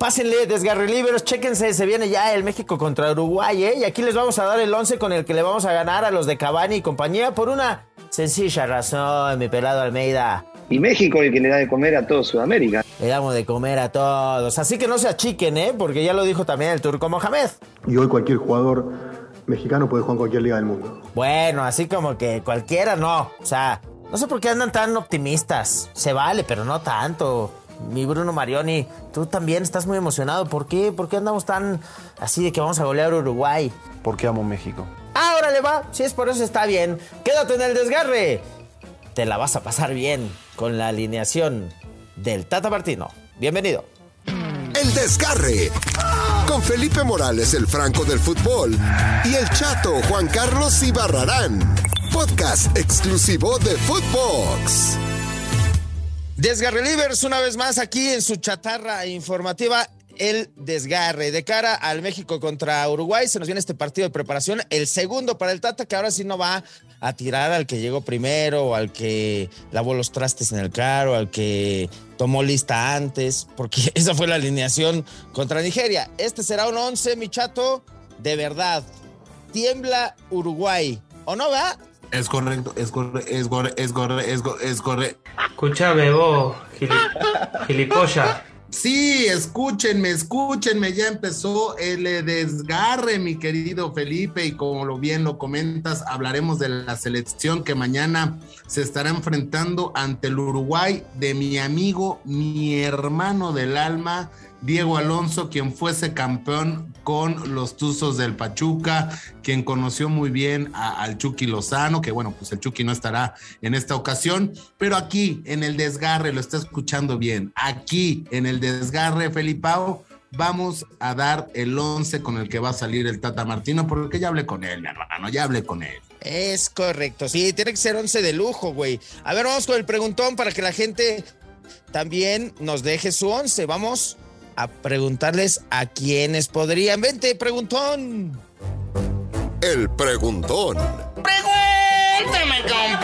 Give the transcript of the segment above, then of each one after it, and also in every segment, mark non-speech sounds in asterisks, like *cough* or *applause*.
Pásenle, desgarreliberos, chéquense, se viene ya el México contra Uruguay, ¿eh? Y aquí les vamos a dar el 11 con el que le vamos a ganar a los de Cavani y compañía por una sencilla razón, mi pelado Almeida. Y México el que le da de comer a todo Sudamérica. Le damos de comer a todos. Así que no se achiquen, ¿eh? Porque ya lo dijo también el turco Mohamed. Y hoy cualquier jugador mexicano puede jugar en cualquier liga del mundo. Bueno, así como que cualquiera no. O sea, no sé por qué andan tan optimistas. Se vale, pero no tanto. Mi Bruno Marioni, tú también estás muy emocionado. ¿Por qué? ¿Por qué andamos tan así de que vamos a golear a Uruguay? Porque amo México. Ahora le va. Si es por eso está bien. Quédate en el desgarre. Te la vas a pasar bien con la alineación del Tata Martino. Bienvenido. El desgarre. Con Felipe Morales, el Franco del fútbol. Y el chato Juan Carlos Ibarrarán. Podcast exclusivo de Footbox. Desgarre Livers, una vez más aquí en su chatarra informativa. El desgarre de cara al México contra Uruguay. Se nos viene este partido de preparación, el segundo para el Tata, que ahora sí no va a tirar al que llegó primero, o al que lavó los trastes en el carro, al que tomó lista antes, porque *laughs* esa fue la alineación contra Nigeria. Este será un 11, mi chato, de verdad. Tiembla Uruguay. ¿O no, va? Es correcto, es correcto, es correcto, es correcto, es correcto. Es correcto. Escúchame vos, gilipollas. Sí, escúchenme, escúchenme, ya empezó el desgarre, mi querido Felipe, y como lo bien lo comentas, hablaremos de la selección que mañana se estará enfrentando ante el Uruguay de mi amigo, mi hermano del alma, Diego Alonso, quien fuese campeón con los Tuzos del Pachuca, quien conoció muy bien al Chucky Lozano, que bueno, pues el Chucky no estará en esta ocasión, pero aquí en el desgarre, lo está escuchando bien, aquí en el desgarre, Felipao, vamos a dar el 11 con el que va a salir el Tata Martino, porque ya hablé con él, mi hermano, ya hablé con él. Es correcto, sí, tiene que ser 11 de lujo, güey. A ver, vamos con el preguntón para que la gente también nos deje su 11, vamos a preguntarles a quienes podrían. Vente, preguntón. El preguntón. Pregúntame con.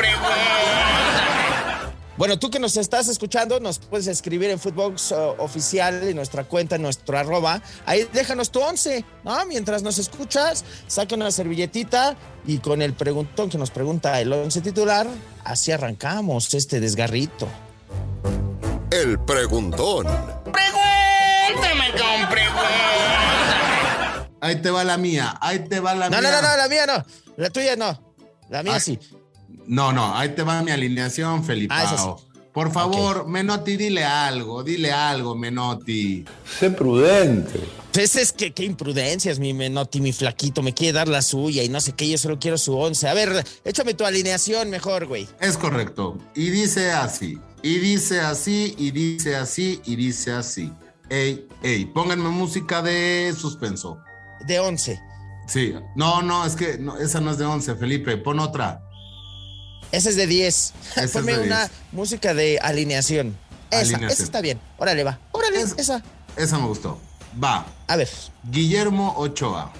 Bueno, tú que nos estás escuchando, nos puedes escribir en Footbox uh, Oficial, en nuestra cuenta, en nuestro arroba. Ahí déjanos tu once, ¿no? Mientras nos escuchas, saca una servilletita y con el preguntón que nos pregunta el once titular, así arrancamos este desgarrito. El preguntón. Ahí te va la mía, ahí te va la No, mía. no, no, no, la mía no. La tuya no. La mía Ah, sí. No, no, ahí te va mi alineación, Felipe. Ah, sí. Por favor, Menotti, dile algo, dile algo, Menotti. Sé prudente. Pues es que qué imprudencias, mi Menotti, mi flaquito, me quiere dar la suya y no sé qué, yo solo quiero su once. A ver, échame tu alineación mejor, güey. Es correcto. Y dice así, y dice así, y dice así, y dice así. Ey, ey, pónganme música de suspenso. De once. Sí, no, no, es que no, esa no es de 11, Felipe, pon otra. Esa es de 10. Esa es Ponme de una 10. música de alineación. Esa, Alineación. esa está bien. Órale, va. Órale, Es- esa. Esa me gustó. Va, A ver, Guillermo Ochoa,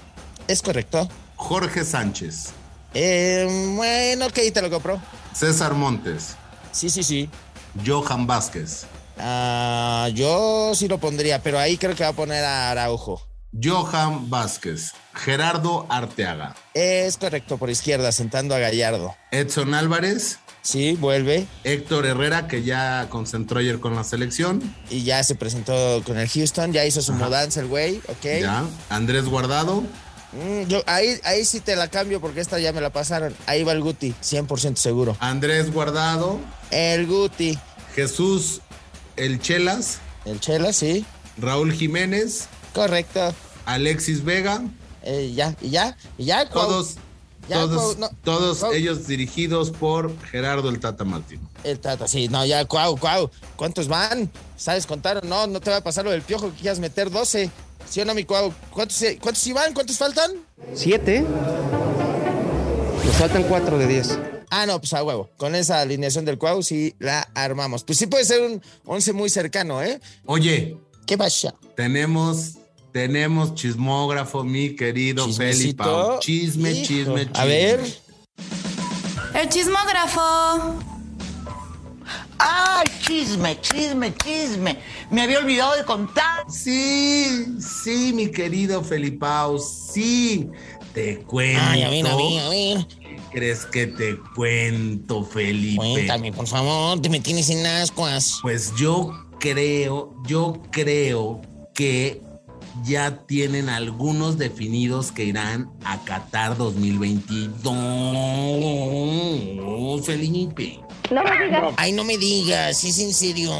es correcto. Jorge Sánchez, Eh, bueno, ok, te lo compro. César Montes, Sí, sí, sí. Johan Vázquez, Ah, yo sí lo pondría, pero ahí creo que va a poner a Araujo. Johan Vázquez, Gerardo Arteaga, Es correcto, por izquierda, sentando a Gallardo. Edson Álvarez, Sí, vuelve. Héctor Herrera, que ya concentró ayer con la selección, y ya se presentó con el Houston, ya hizo su mudanza el güey, ok. ya, Andrés Guardado, Mm, yo, ahí, ahí sí te la cambio porque esta ya me la pasaron. Ahí va el Guti, 100% seguro. Andrés Guardado, El Guti, Jesús El Chelas, el Chela, sí, Raúl Jiménez, correcto. Alexis Vega, Eh, ya, y ya, y ya. Cuau. todos, Ya, todos, Cuau, no, todos Cuau. ellos dirigidos por Gerardo el Tata Martino. El Tata, sí, no, ya, cuau, cuau. ¿Cuántos van? ¿Sabes contar o no? No te va a pasar lo del piojo que quieras meter 12. ¿Sí o no, mi cuau? ¿Cuántos, eh, ¿Cuántos sí van? ¿Cuántos faltan? ¿Siete? Nos faltan cuatro de diez. Ah, no, pues a huevo. Con esa alineación del cuau sí la armamos. Pues sí puede ser un 11 muy cercano, ¿eh? Oye, ¿Qué pasa? tenemos, tenemos chismógrafo, mi querido. Felipe. Chisme, Hijo. chisme, chisme. A ver. El chismógrafo. ¡Ay, chisme, chisme, chisme! Me había olvidado de contar. Sí, sí, mi querido Felipao, sí. Te cuento. Ay, a ver, a ver, a ver. ¿Crees que te cuento, Felipe? Cuéntame, por favor, te me tienes en ascuas. Pues yo creo, yo creo que ya tienen algunos definidos que irán a Qatar 2022, Felipe. No me digas. Ay, no me digas, ¿es en serio?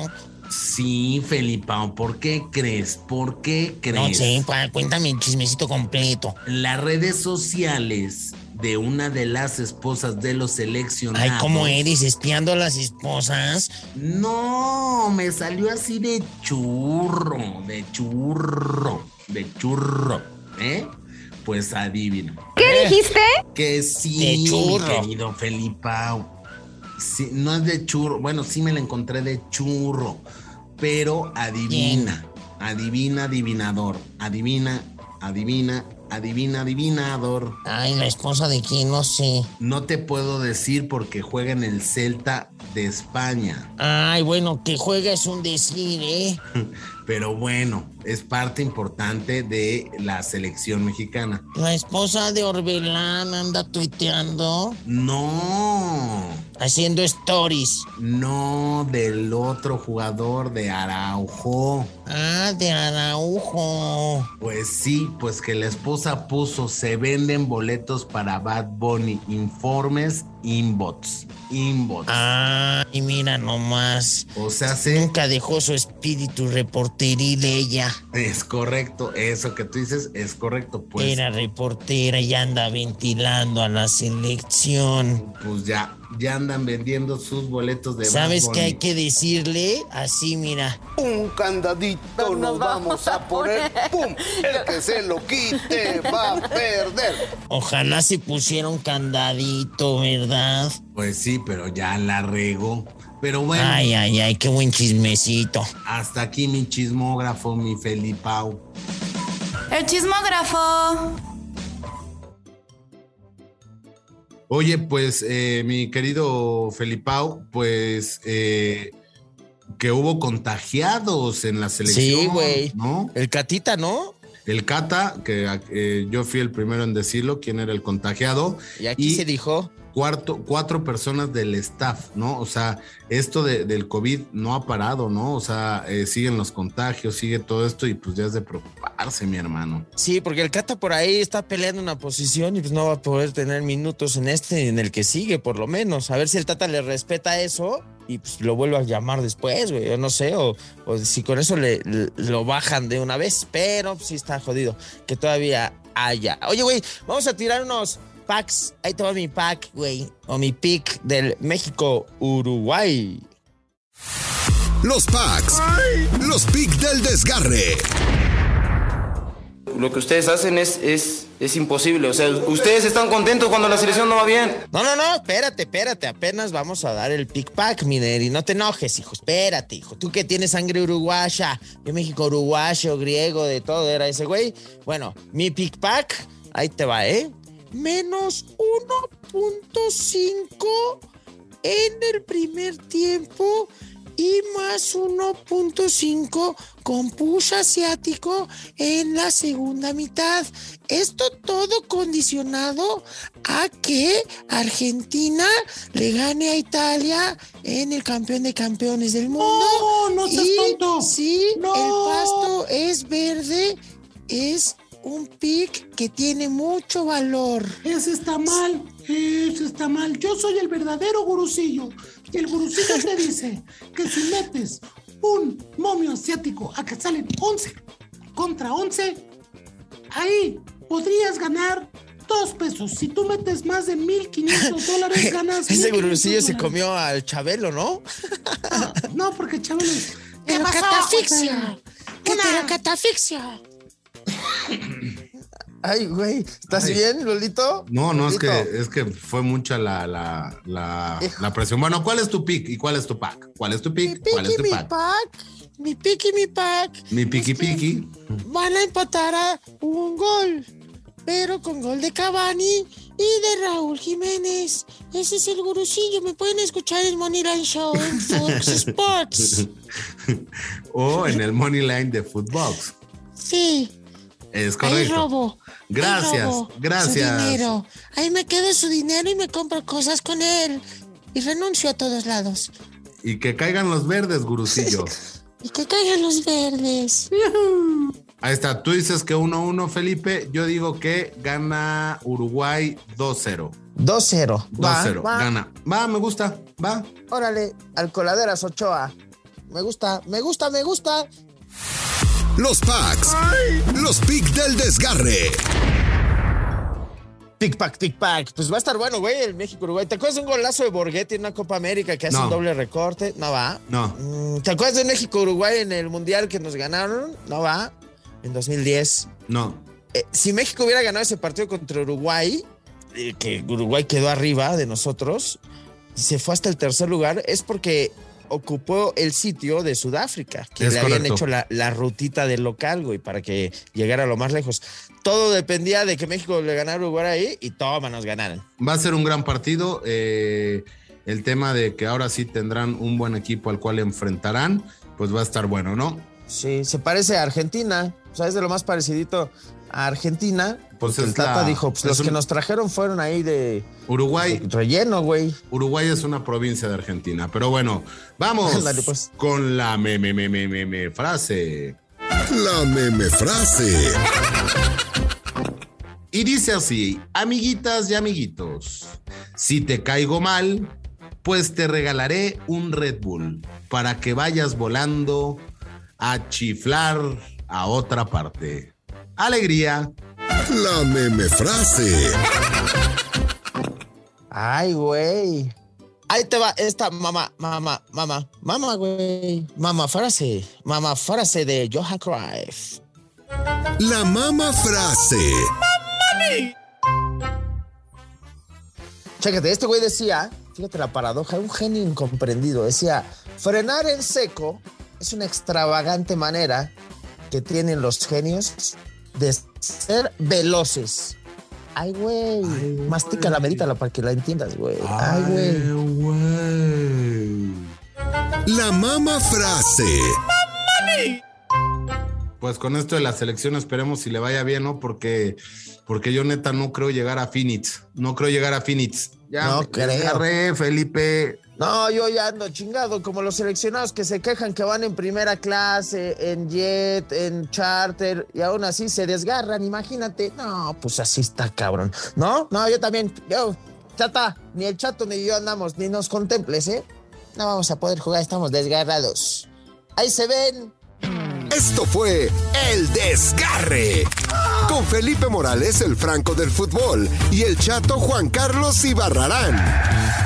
Sí, Felipao, ¿por qué crees? ¿Por qué crees? No sé, pa, cuéntame el chismecito completo. Las redes sociales de una de las esposas de los seleccionados. Ay, ¿cómo eres? ¿Espiando a las esposas? No, me salió así de churro, de churro, de churro, ¿eh? Pues adivina. ¿Qué dijiste? Que sí, De churro. mi querido Felipao. Sí, no es de churro, bueno, sí me la encontré de churro, pero adivina, adivina, adivinador, adivina, adivina, adivina, adivinador. Ay, la esposa de quién, no sé. No te puedo decir porque juega en el Celta de España, Ay, bueno, que juega es un decir, ¿eh? *laughs* pero bueno, es parte importante de la selección mexicana. La esposa de Orbelán anda tuiteando, No, haciendo stories. no del otro jugador de Araujo. Ah, de Araujo. Pues sí, pues que la esposa puso, se venden boletos para Bad Bunny, informes, inbots, inbots. Ay, mira nomás. O sea, se, Nunca dejó su espíritu reporteril ella. es correcto, eso que tú dices es correcto, pues, Era reportera y anda ventilando a la selección. pues ya, ya andan vendiendo sus boletos de ¿Sabes qué hay que decirle? Así, mira. Un candadito nos vamos a *laughs* poner. ¡Pum! El que se lo quite va a perder. Ojalá se pusiera un candadito, ¿verdad? Pues sí, pero ya la regó. Pero bueno, Ay, ay, ay, qué buen chismecito. hasta aquí mi chismógrafo, mi Felipao. El chismógrafo. Oye, pues eh, mi querido Felipao, pues eh, que hubo contagiados en la selección. Sí, güey. ¿No? El Catita, ¿no? El Cata, que eh, yo fui el primero en decirlo, quién era el contagiado. Y aquí se dijo. Cuarto, cuatro personas del staff, ¿no? O sea, esto de- del COVID no ha parado, ¿no? O sea, eh, siguen los contagios, sigue todo esto y pues ya es de preocuparse, mi hermano. Sí, porque el Cata por ahí está peleando una posición y pues no va a poder tener minutos en este en el que sigue, por lo menos. A ver si el Tata le respeta eso y pues lo vuelve a llamar después, güey. Yo no sé, o, o si con eso le, le- lo bajan de una vez, pero pues, sí está jodido que todavía haya. Oye, güey, vamos a tirar unos packs. Ahí te va mi pack, güey, o mi pick del México-Uruguay. Los packs. Los picks del desgarre. Lo que ustedes hacen es, es, es imposible. O sea, ustedes están contentos cuando la selección no va bien. No, no, no, espérate, espérate. Apenas vamos a dar el pick pack, Miner, y no te enojes, hijo. Espérate, hijo. Tú que tienes sangre uruguaya, de México uruguayo, griego, de todo, era ese güey. Bueno, mi pick pack, ahí te va, ¿eh? Menos 1.5 en el primer tiempo y más 1.5 con push asiático en la segunda mitad. Esto todo condicionado a que Argentina le gane a Italia en el campeón de campeones del mundo. No, no seas y tonto. Sí, No. el pasto es verde, es un pick que tiene mucho valor. Ese está mal, ese está mal. Yo soy el verdadero gurusillo. Y el gurusillo te *laughs* dice que si metes un momio asiático a que salen 11 contra 11, ahí podrías ganar dos pesos. Si tú metes más de 1.500 dólares, *laughs* ganas. Ese 1,500 gurusillo se comió al Chabelo, ¿no? *laughs* No, porque Chabelo. ¡Que pasó, catafixia! José? ¡Que Una- te catafixia! Ay, güey, ¿estás Ay. bien, Lolito? No, no, es que, es que fue mucha la, la, la, la presión. Bueno, ¿cuál es tu pick y cuál es tu pack? ¿Cuál es tu Mi pick? ¿Cuál es tu mi pack? pack. Mi piqui, mi pack. Mi piqui piqui. Van a empatar a un gol. pero con gol de Cavani y de Raúl Jiménez. Ese es el gurusillo. Me pueden escuchar en Moneyline Show en *laughs* Fox Sports. *laughs* o en el Money Line de Footbox. Sí. Es correcto. Ahí robo. Gracias, Ahí robo gracias. Su dinero. Ahí me quedo su dinero y me compro cosas con él. Y renuncio a todos lados. Y que caigan los verdes, gurusillo. *laughs* Y que caigan los verdes. *laughs* Ahí está. Tú dices que 1-1, Felipe. Yo digo que gana Uruguay 2-0. 2-0. 2-0. Va, va. Gana. Va, me gusta. Va. Órale, al coladeras Ochoa. Me gusta, me gusta, me gusta. Los packs. Los picks del desgarre. Tic pack, tic pack. Pues va a estar bueno, güey, el México-Uruguay. ¿Te acuerdas de un golazo de Borghetti en una Copa América que hace No. un doble recorte? No va. No. Mm, ¿Te acuerdas de México-Uruguay en el Mundial que nos ganaron? No va. En 2010. No. Eh, si México hubiera ganado ese partido contra Uruguay, eh, que Uruguay quedó arriba de nosotros, y se fue hasta el tercer lugar, es porque ocupó el sitio de Sudáfrica, que Es le habían hecho la, la rutita del local, güey, para que llegara lo más lejos. Todo dependía de que México le ganara a Uruguay ahí y toma, nos ganaran. Va a ser un gran partido. eh, el tema de que ahora sí tendrán un buen equipo al cual enfrentarán, pues va a estar bueno, ¿no? Sí, se parece a Argentina, o sea, es de lo más parecidito a Argentina. Pues el Tata la- dijo, pues es los que nos trajeron fueron ahí de Uruguay, relleno, güey. Uruguay es una provincia de Argentina. Pero bueno, vamos pues. con la me, me, me, me, me, me frase. La meme frase. Y dice así, amiguitas y amiguitos, si te caigo mal, pues te regalaré un Red Bull para que vayas volando a chiflar a otra parte. Alegría. La meme frase. Ay, güey. Ahí te va esta mamá, mamá, mamá, mamá, güey. Mamá frase, mamá frase de Johan Cruyff. La mama frase. Chécate, este güey decía, fíjate la paradoja, un genio incomprendido. Decía, frenar en seco es una extravagante manera que tienen los genios de ser veloces. Ay, güey. Mastica medita para que la entiendas, güey. Ay, güey. güey. La mama frase. Pues con esto de la selección esperemos si le vaya bien, ¿no? Porque, porque yo neta no creo llegar a Phoenix. No creo llegar a Phoenix. Ya No me creo. desgarré, Felipe. No, yo ya ando chingado, como los seleccionados que se quejan que van en primera clase, en jet, en charter, y aún así se desgarran, imagínate. No, pues así está, cabrón. No, no, yo también, yo, chata, ni el chato ni yo andamos, ni nos contemples, ¿eh? No vamos a poder jugar, estamos desgarrados. Ahí se ven. Esto fue El Desgarre. Con Felipe Morales, el Franco del Fútbol, y el chato Juan Carlos Ibarrarán.